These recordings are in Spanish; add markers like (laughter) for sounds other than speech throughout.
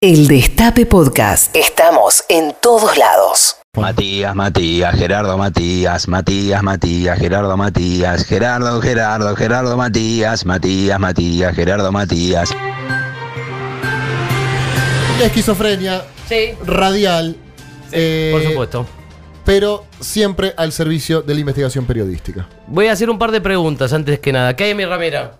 El Destape Podcast. Estamos en todos lados. Matías, Matías, Gerardo Matías, Matías, Matías, Gerardo Matías, Gerardo, Gerardo, Gerardo Matías, Matías, Matías, Gerardo Matías. La esquizofrenia Sí, radial, eh, por supuesto. pero siempre al servicio de la investigación periodística. Voy a hacer un par de preguntas antes que nada. ¿Qué hay en mi ramera?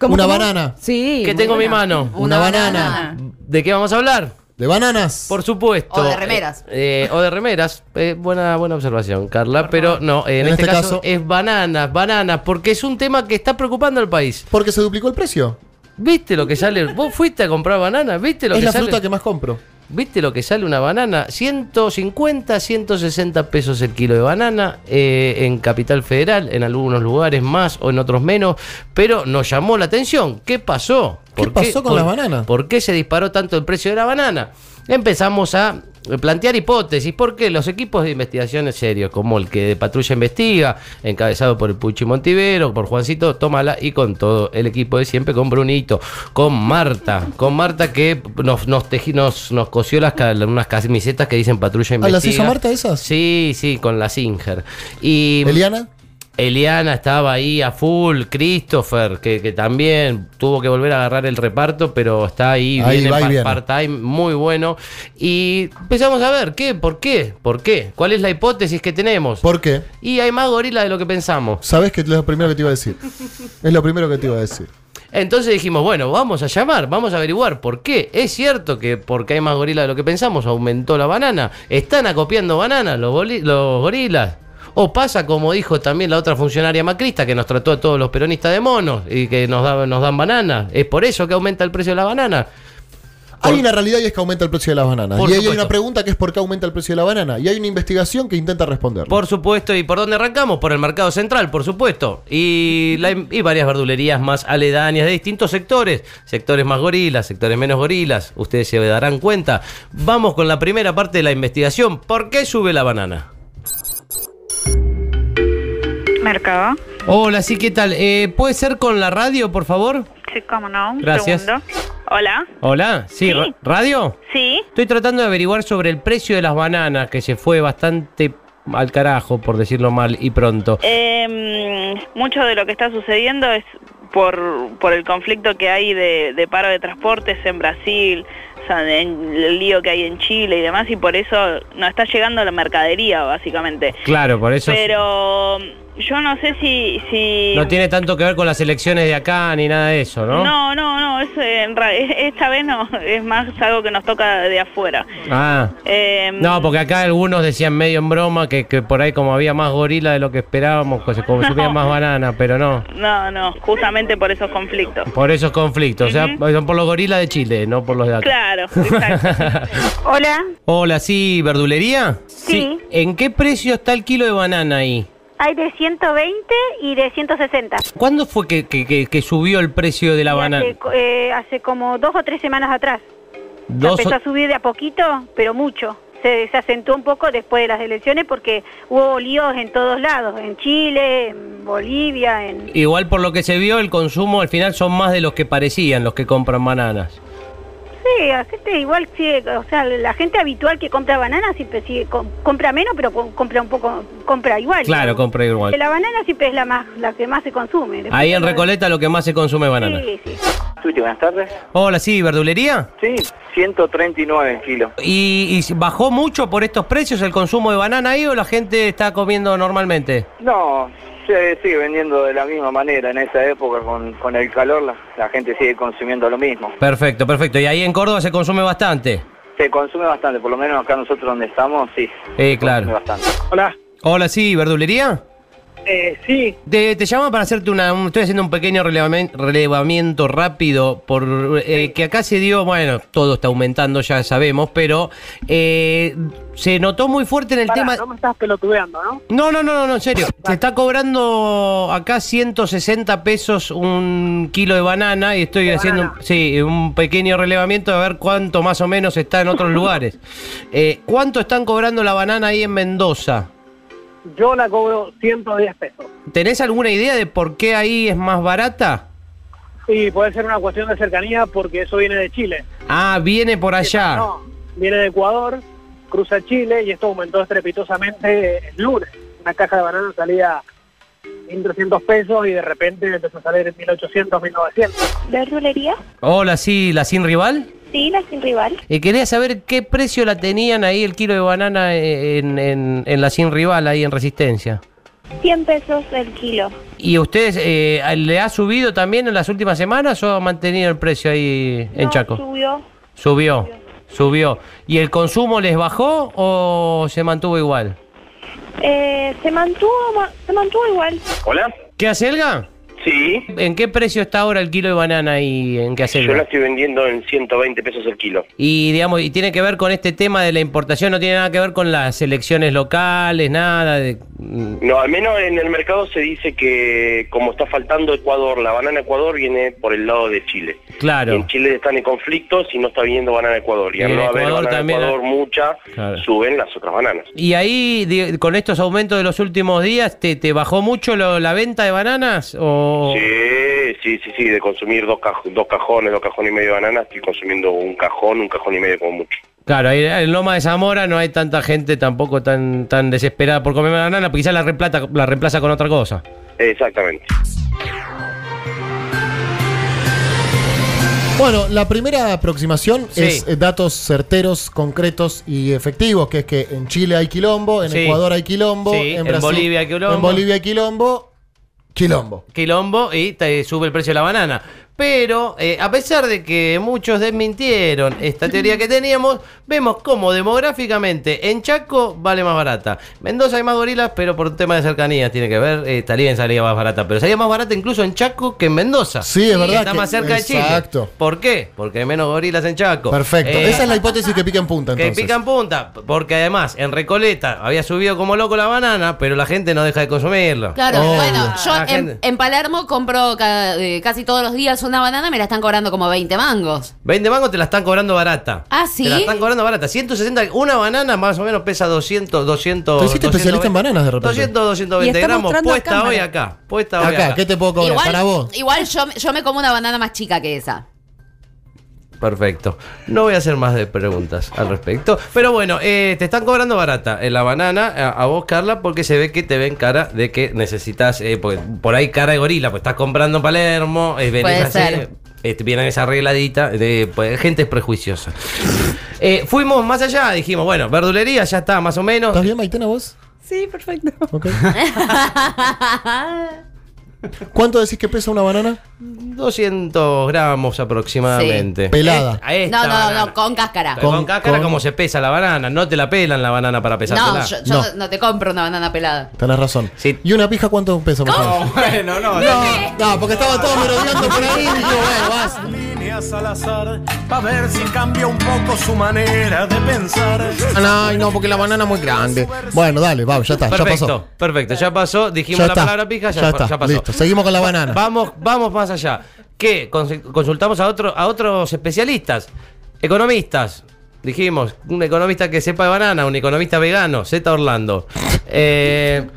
Una banana. Sí. ¿Qué tengo en mi mano? Una banana. ¿De qué vamos a hablar? ¿De bananas? Por supuesto. O de remeras. Eh, o de remeras. Eh, buena, buena observación, Carla. Pero no, en, En este, este caso, caso- es bananas, bananas, porque es un tema que está preocupando al país. Porque se duplicó el precio. ¿Viste lo que sale? ¿Vos fuiste a comprar bananas? ¿Viste lo Es que la sale? fruta que más compro. ¿Viste lo que sale una banana? 150, 160 pesos el kilo de banana eh, en Capital Federal, en algunos lugares más o en otros menos, pero nos llamó la atención. ¿Qué pasó? ¿Qué pasó con por- las bananas? ¿Por qué se disparó tanto el precio de la banana? Empezamos a plantear hipótesis, porque los equipos de investigaciones serios, como el que de Patrulla Investiga, encabezado por el Puchi Montivero, por Juancito Tómala y con todo el equipo de siempre, con Brunito, con Marta, con Marta que nos, nos, tejí- nos, nos cosió las, unas camisetas que dicen Patrulla ¿Ah, Investiga. las hizo Marta esas? Sí, sí, con la Singer. Y ¿Eliana? Eliana estaba ahí a full, Christopher, que, que también tuvo que volver a agarrar el reparto, pero está ahí, Ahí viene part-time, muy bueno. Y empezamos a ver, ¿qué? ¿Por qué? ¿Por qué? ¿Cuál es la hipótesis que tenemos? ¿Por qué? Y hay más gorilas de lo que pensamos. Sabes que es lo primero que te iba a decir. Es lo primero que te iba a decir. Entonces dijimos, bueno, vamos a llamar, vamos a averiguar por qué. Es cierto que porque hay más gorilas de lo que pensamos, aumentó la banana. Están acopiando bananas los gorilas. O pasa como dijo también la otra funcionaria macrista que nos trató a todos los peronistas de monos y que nos, da- nos dan bananas. Es por eso que aumenta el precio de la banana. Hay una realidad y es que aumenta el precio de las bananas. Por y hay una pregunta que es por qué aumenta el precio de la banana. Y hay una investigación que intenta responder. Por supuesto, ¿y por dónde arrancamos? Por el mercado central, por supuesto. Y, la- y varias verdulerías más aledañas de distintos sectores. Sectores más gorilas, sectores menos gorilas. Ustedes se darán cuenta. Vamos con la primera parte de la investigación. ¿Por qué sube la banana? Mercado. Hola, sí, ¿qué tal? Eh, ¿Puede ser con la radio, por favor? Sí, cómo no. Un Gracias. segundo. Hola. Hola, sí, Sí. ra- ¿radio? Sí. Estoy tratando de averiguar sobre el precio de las bananas, que se fue bastante al carajo, por decirlo mal, y pronto. Eh, mucho de lo que está sucediendo es por, por el conflicto que hay de, de paro de transportes en Brasil, o sea, en el lío que hay en Chile y demás, y por eso no está llegando la mercadería, básicamente. Claro, por eso... Pero yo no sé si... si... No tiene tanto que ver con las elecciones de acá ni nada de eso, ¿no? No, no, no, es, en ra- es- esta vez no, es más algo que nos toca de afuera. Ah. Eh, No, porque acá algunos decían medio en broma que, que por ahí como había más gorila de lo que esperábamos, que se consumía No. más banana, pero no. No, no, justamente por esos conflictos. Por esos conflictos, o sea, son por los gorilas de Chile, no por los de acá. Claro, (laughs) exacto. Hola, Hola, sí, verdulería. Sí. ¿En qué precio está el kilo de banana ahí? Hay de 120 y de 160. ¿Cuándo fue que, que- que- que subió el precio de la Y banana? Hace, co- eh, hace como dos o tres semanas atrás. Dos Empezó o- a subir de a poquito, pero mucho. Se, se acentuó un poco después de las elecciones porque hubo líos en todos lados, en Chile, en Bolivia, en... Igual por lo que se vio, el consumo al final son más de los que parecían los que compran bananas. Gente igual sigue, o sea, la gente habitual que compra bananas siempre sigue, com- compra menos, pero com- compra un poco, compra igual. Claro, compra igual. La banana siempre es la más, la que más se consume. Después Ahí en Recoleta lo que más se consume es banana. Sí, sí. Tuti, buenas tardes. Hola, sí, verdulería. Sí, 139 kilos. ¿Y, y bajó mucho por estos precios el consumo de banana ahí o la gente está comiendo normalmente? No, se sigue vendiendo de la misma manera en esa época con, con el calor, la, la gente sigue consumiendo lo mismo. Perfecto, perfecto. ¿Y ahí en Córdoba se consume bastante? Se consume bastante, por lo menos acá nosotros donde estamos, sí. Eh, se claro. consume bastante. Hola. Hola, sí, verdulería. Eh, sí, Te, te llamo para hacerte una... un- Estoy haciendo un pequeño relevamiento rápido por eh, que acá se dio, bueno, todo está aumentando, ya sabemos, pero eh, se notó muy fuerte en el pará, tema... no me estás pelotudeando, ¿no? No, no, no, no, no, en serio. Se está cobrando acá 160 pesos un kilo de banana y estoy De haciendo banana. sí, un pequeño relevamiento a ver cuánto más o menos está en otros (laughs) lugares. Eh, ¿Cuánto están cobrando la banana ahí en Mendoza? Yo la cobro 110 pesos. ¿Tenés alguna idea de por qué ahí es más barata? Y puede ser una cuestión de cercanía porque eso viene de Chile. Ah, viene por allá. No, viene de Ecuador, cruza Chile y esto aumentó estrepitosamente el lunes. Una caja de bananas salía 1.300 pesos y de repente empezó a salir en 1.800, 1.900. ¿Verdulería? Hola, sí, la sin rival. Sí, la sin rival. Y quería saber qué precio la tenían ahí el kilo de banana en, en- en la sin rival, ahí en Resistencia. 100 pesos el kilo. ¿Y ustedes eh, le ha subido también en las últimas semanas o ha mantenido el precio ahí en No, Chaco? subió. Subió, subió. ¿Y el consumo les bajó o se mantuvo igual? Eh, se mantuvo ma- se mantuvo igual. Hola. ¿Qué hace Elga? Sí. ¿En qué precio está ahora el kilo de banana ahí en qué Yo la estoy vendiendo en 120 pesos el kilo. Y digamos, y tiene que ver con este tema de la importación, no tiene nada que ver con las elecciones locales, nada de mm, No, al menos en el mercado se dice que como está faltando Ecuador, la banana Ecuador viene por el lado de Chile. claro. Y en Chile están en conflictos y no está viniendo banana Ecuador. Y Y al no haber banana también Ecuador mucha, Claro. suben las otras bananas. Y ahí, con estos aumentos de los últimos días, ¿te, te bajó mucho lo- la venta de bananas? O... Sí, sí, sí, sí, de consumir dos, caj- dos cajones, dos cajones y medio de banana, estoy consumiendo un cajón, un cajón y medio como mucho. Claro, ahí en Loma de Zamora no hay tanta gente tampoco tan, tan desesperada por comer banana, porque quizás la, reemplaza- la reemplaza con otra cosa. Exactamente. Bueno, la primera aproximación Sí. es eh, datos certeros, concretos y efectivos, que es que en Chile hay quilombo, en Sí. Ecuador hay quilombo, Sí, en Brasil- Bolivia hay quilombo. En Bolivia hay quilombo, quilombo. quilombo y te sube el precio de la banana. Pero eh, a pesar de que muchos desmintieron esta teoría que teníamos, vemos cómo demográficamente en Chaco vale más barata. Mendoza hay más gorilas, pero por un tema de cercanía tiene que ver. Eh, Talía salía más barata, pero salía más barata incluso en Chaco que en Mendoza. Sí, es verdad Está que- más cerca de Chile. exacto. ¿Por qué? Porque hay menos gorilas en Chaco. Perfecto. Eh, Esa es la hipótesis que pica en punta, que entonces. pican punta, porque además en Recoleta había subido como loco la banana, pero la gente no deja de consumirlo. Claro, Obvio. bueno, yo en, gente- en Palermo compro ca- eh, casi todos los días una banana, me la están cobrando como 20 mangos. 20 mangos te la están cobrando barata. Ah, ¿sí? Te la están cobrando barata. 160, una banana más o menos pesa 200, 200. Te hiciste especialista en bananas de repente. 200, 220 Y está gramos puesta cámara. hoy acá. Puesta hoy Acá, acá. ¿qué te puedo cobrar? Igual, Para vos. igual yo, yo me como una banana más chica que esa. Perfecto. No voy a hacer más de preguntas al respecto. Pero bueno, eh, te están cobrando barata en la banana a, a vos, Carla, porque se ve que te ven cara de que necesitas, eh, porque por ahí cara de gorila, pues estás comprando en Palermo, eh, venís Puede así, ser. eh, viene esa arregladita, de, pues, gente es prejuiciosa. Eh, fuimos más allá, dijimos, bueno, verdulería ya está, más o menos. ¿Estás bien, Maitena, vos? Sí, perfecto. Ok. (laughs) ¿Cuánto decís que pesa una banana? 200 gramos aproximadamente. Sí. Pelada. Esta- esta No, no, banana. no, con cáscara. Con, Con- cáscara con- como se pesa la banana, no te la pelan la banana para pesártela. No, yo, yo No. no. te compro una banana pelada. Tenés razón. Sí. ¿Y una pija cuánto pesa? favor? (laughs) bueno, no, No, no, porque estaba todo merodeando por ahí y digo, bueno, vas. Líneas al azar para ver si cambia un poco su manera de pensar. Ah, No, porque la banana es muy grande. Bueno, dale, vamos, ya está, ya Perfecto, pasó. perfecto, ya pasó, dijimos Ya la está, palabra pija, ya, ya está, ya pasó. listo, seguimos con la banana. Vamos, vamos más allá. ¿Qué? Cons- Consultamos a, otro, a otros especialistas, economistas. Dijimos, un economista que sepa de banana, un economista vegano, Z Orlando. Eh, (laughs)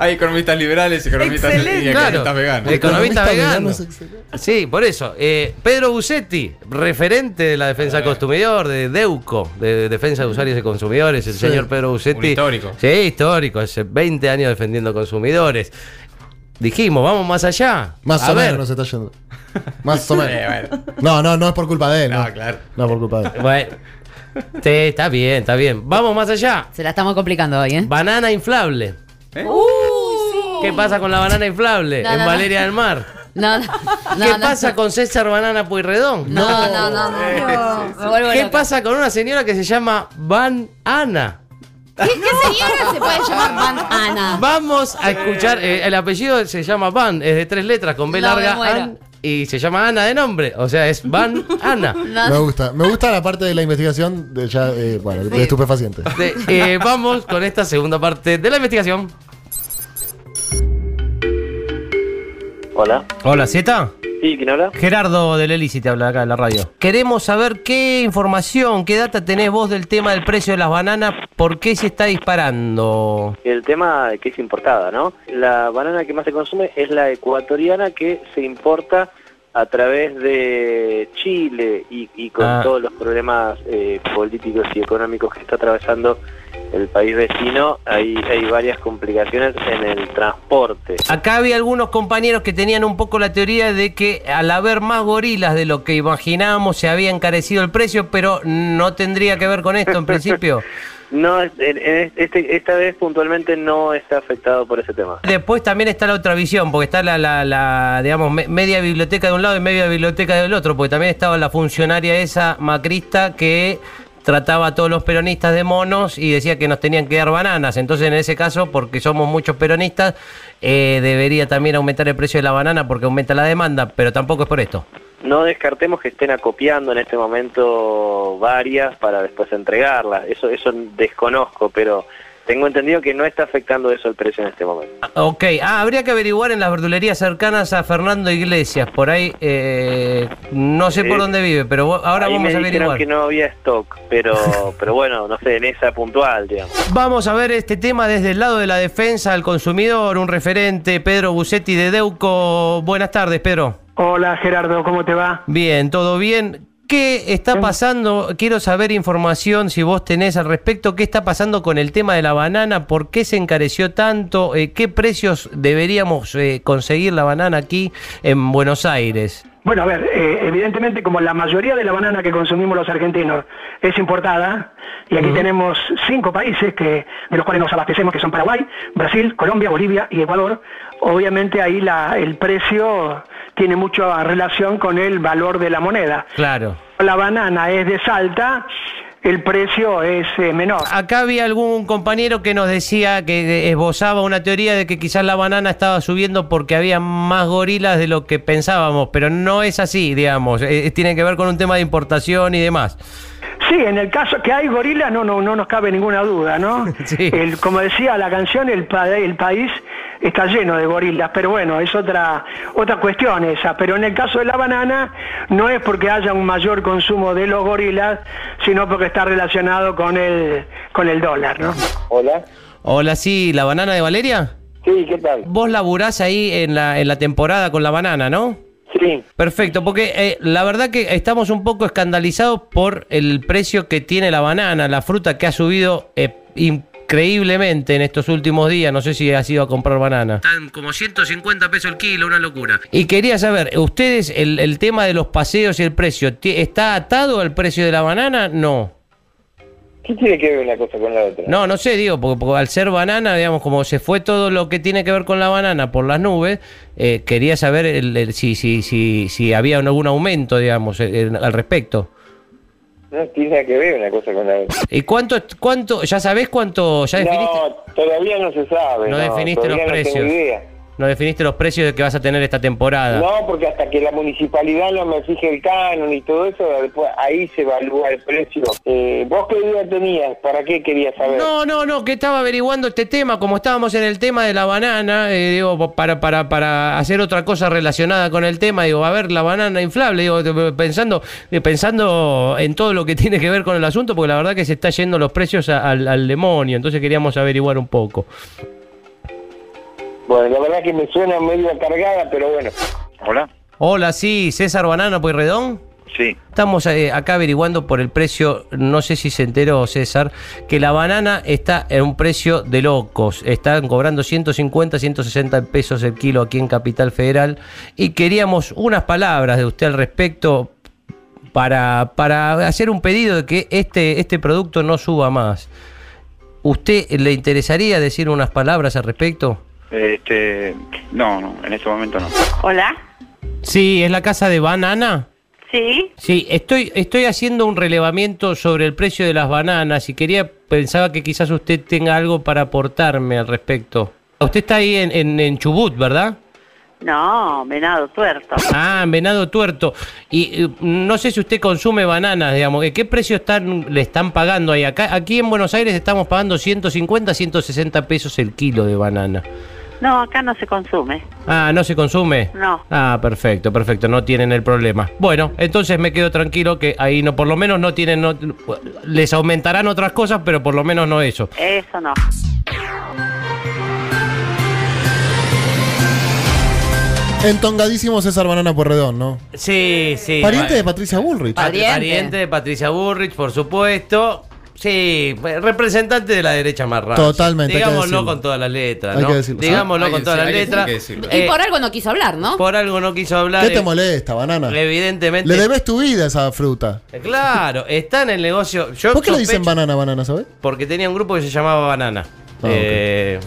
Hay economistas liberales, economistas, y economistas Claro. veganos. Economista vegano. Sí, por eso. Eh, Pedro Bucetti, referente de la defensa del consumidor, de DEUCO, de Defensa de Usuarios y Consumidores, el señor Pedro Bucetti. Un histórico. Sí, histórico, hace 20 años defendiendo consumidores. Dijimos, vamos más allá. Más A o ver. menos nos está yendo. (laughs) Más o menos. Bueno. No, no, no es por culpa de él. No, No, claro. No es por culpa de él. Bueno, sí, está bien, está bien. Vamos más allá. Se la estamos complicando hoy, ¿eh? Banana inflable. ¿Qué pasa con la banana inflable No, en no, no. Valeria del Mar? (laughs) No, ¿Qué no. pasa con César Banana Pueyrredón? No, no, no, no. ¿Qué loca. pasa con una señora que se llama Van Ana? ¿Qué, qué señora se puede llamar Van Ana? Vamos a escuchar, eh, el apellido se llama Van, es de tres letras, con B larga. An, y se llama Ana de nombre, o sea, es Van Ana. (laughs) Me gusta. Me gusta la parte de la investigación de ya, eh, bueno, de estupefacientes. De- eh, vamos con esta segunda parte de la investigación. Hola. Hola, ¿Zeta? Sí, ¿quién habla? Gerardo del Elisi te habla acá en la radio. Queremos saber qué información, qué data tenés vos del tema del precio de las bananas, por qué se está disparando. El tema que es importada, ¿no? La banana que más se consume es la ecuatoriana que se importa a través de Chile y, y con Ah. todos los problemas eh, políticos y económicos que está atravesando el país vecino, hay, hay varias complicaciones en el transporte. Acá había algunos compañeros que tenían un poco la teoría de que al haber más gorilas de lo que imaginábamos se había encarecido el precio, pero no tendría que ver con esto en principio. (laughs) No, este, esta vez puntualmente no está afectado por ese tema. Después también está la otra visión, porque está la, la, la, digamos, me- media biblioteca de un lado y media biblioteca del otro, porque también estaba la funcionaria esa macrista que trataba a todos los peronistas de monos y decía que nos tenían que dar bananas. Entonces, en ese caso, porque somos muchos peronistas, eh, debería también aumentar el precio de la banana porque aumenta la demanda, pero tampoco es por esto. No descartemos que estén acopiando en este momento varias para después entregarlas. Eso, eso desconozco, pero tengo entendido que no está afectando eso el precio en este momento. Ok, ah, habría que averiguar en las verdulerías cercanas a Fernando Iglesias, por ahí, eh, no sé por Eh, dónde vive, pero ahora Ahí vamos me a averiguar. que no había stock, pero, (laughs) pero bueno, no sé, en esa puntual, digamos. Vamos a ver este tema desde el lado de la defensa al consumidor, un referente, Pedro Bucetti de Deuco. Buenas tardes, Pedro. Hola Gerardo, ¿cómo te va? Bien, todo bien. ¿Qué está pasando? Quiero saber información, si vos tenés al respecto, qué está pasando con el tema de la banana, por qué se encareció tanto, Eh, qué precios deberíamos eh, conseguir la banana aquí en Buenos Aires. Bueno, a ver, eh, evidentemente como la mayoría de la banana que consumimos los argentinos es importada, y aquí tenemos cinco países que, de los cuales nos abastecemos, que son Paraguay, Brasil, Colombia, Bolivia y Ecuador, obviamente ahí la, el precio tiene mucha relación con el valor de la moneda. Claro. La banana es de Salta, el precio es eh, menor. Acá había algún compañero que nos decía que esbozaba una teoría de que quizás la banana estaba subiendo porque había más gorilas de lo que pensábamos, pero no es así, digamos. Eh, tiene que ver con un tema de importación y demás. Sí, en el caso que hay gorilas no, no, no nos cabe ninguna duda, ¿no? (laughs) El, como decía la canción, el, pa- el país está lleno de gorilas, pero bueno, es otra, otra cuestión esa. Pero en el caso de la banana no es porque haya un mayor consumo de los gorilas, sino porque está relacionado con el, con el dólar, ¿no? Hola. Hola, sí, ¿la banana de Valeria? Sí, ¿qué tal? Vos laburás ahí en la, en la temporada con la banana, ¿no? Sí. Perfecto, porque eh, la verdad que estamos un poco escandalizados por el precio que tiene la banana, la fruta que ha subido eh, increíblemente en estos últimos días. No sé si has ido a comprar banana. Están como 150 pesos el kilo, una locura. Y quería saber, ¿ustedes el, el tema de los paseos y el precio, ¿está atado al precio de la banana? No. ¿Qué tiene que ver una cosa con la otra? No, no sé, digo, porque, porque al ser banana, digamos, como se fue todo lo que tiene que ver con la banana por las nubes, eh, quería saber el- el- si, si, si, si había algún aumento, digamos, en- al respecto. No tiene que ver una cosa con la otra. ¿Y cuánto, cuánto, ya sabés cuánto, ya definiste, No, todavía no se sabe. no definiste los tengo precios? idea. No definiste los precios de que vas a tener esta temporada. No, porque hasta que la municipalidad no me fije el canon y todo eso, después ahí se evalúa el precio. Eh, ¿Vos qué idea tenías? ¿Para qué querías saber? No, no, no, que estaba averiguando este tema, como estábamos en el tema de la banana, eh, digo, para, para, para hacer otra cosa relacionada con el tema, digo, a ver, la banana inflable, digo, pensando, eh, pensando en todo lo que (laughs) tiene que ver con el asunto, porque la verdad que se está yendo los precios al demonio, entonces queríamos averiguar un poco. Bueno, la verdad que me suena medio cargada, pero bueno. Hola. Hola, sí, César Banana Pueyrredón. Sí. Estamos eh, acá averiguando por el precio, no sé si se enteró César, que la banana está en un precio de locos. Están cobrando 150, 160 pesos el kilo aquí en Capital Federal. Y queríamos unas palabras de usted al respecto para, para hacer un pedido de que este, este producto no suba más. ¿Usted le interesaría decir unas palabras al respecto? Este, no, no, en este momento no. Hola. Sí, es la casa de banana. Sí. Sí, estoy, estoy haciendo un relevamiento sobre el precio de las bananas y quería, pensaba que quizás usted tenga algo para aportarme al respecto. Usted está ahí en, en, en Chubut, ¿verdad? No, venado tuerto. Ah, en Venado Tuerto. Y eh, no sé si usted consume bananas, digamos. ¿Qué precio están, le están pagando ahí? Acá, aquí en Buenos Aires estamos pagando 150, 160 pesos el kilo de banana. No, acá no se consume. Ah, no se consume. No. Ah, perfecto, perfecto, no tienen el problema. Bueno, entonces me quedo tranquilo que ahí no, por lo menos no tienen, no- les aumentarán otras cosas, pero por lo menos no eso. Eso no. Entongadísimo César Banana Porredón, ¿no? Sí, sí. Pariente Pa- de Patricia Bullrich. Pariente. Pariente de Patricia Burrich, por supuesto. Sí, representante de la derecha más rara. Totalmente, hay Digámoslo con todas las letras, Hay ¿no? que decirlo. Digámoslo Hay con todas las letras. hay. Y por algo no quiso hablar, ¿no? por algo no quiso hablar. ¿Qué te eh, molesta, Banana? Evidentemente. Le debes tu vida a esa fruta. Eh, Claro, está en el negocio. Yo ¿Por qué le dicen banana, banana, sabes? Porque tenía un grupo que se llamaba Banana. Ah, Eh,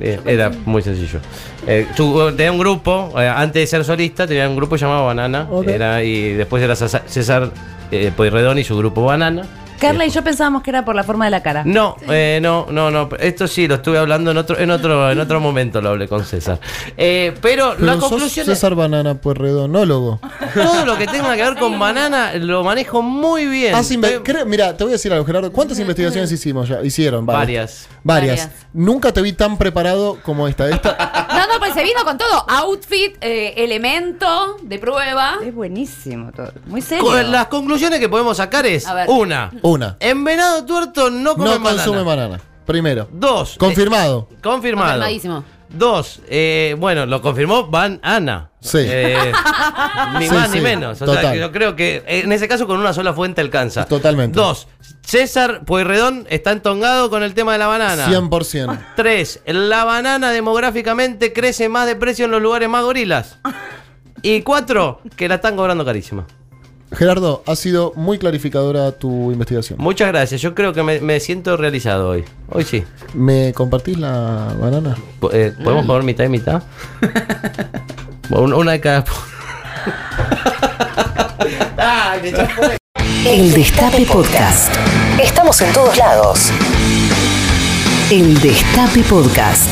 eh, era muy sencillo. Eh, tenía un grupo, eh, antes de ser solista, tenía un grupo llamado Banana. Era, y después era César, eh, Pueyrredón y su grupo Banana. Carla y yo pensábamos que era por la forma de la cara. No, eh, no, no, no. Esto sí lo estuve hablando en otro, en otro, en otro momento lo hablé con César. Eh, pero, la sos conclusión es César Banana Puerredonólogo. todo lo que tenga que ver con banana lo manejo muy bien. Has inve- creo- mira, te voy a decir algo, Gerardo. ¿Cuántas investigaciones hicimos ya? Hicieron Varias. Varias. Varias. Nunca te vi tan preparado como esta. Pues se vino con todo. Outfit, eh, elemento de prueba. Es buenísimo todo. Muy serio. Con- Las conclusiones que podemos sacar es A ver. una. una. En venado tuerto no come No banana. consume banana. Primero. Dos. Confirmado. eh, confirmado. Confirmadísimo. Dos. eh, bueno, lo confirmó Van Ana. Sí. Eh, (laughs) ni Sí, más sí, ni menos. O total. yo creo que eh, en ese caso con una sola fuente alcanza. Totalmente. Dos. César Pueyrredón está entongado con el tema de la banana. 100%. Tres. La banana demográficamente crece más de precio en los lugares más gorilas. Y cuatro. Que la están cobrando carísima. Gerardo, ha sido muy clarificadora tu investigación. Muchas gracias. Yo creo que me, me siento realizado hoy. Hoy sí. ¿Me compartís la banana? Eh, ¿Podemos comer mitad y mitad? (laughs) Una, una de cada. (laughs) El Destape Podcast. Estamos en todos lados. El Destape Podcast.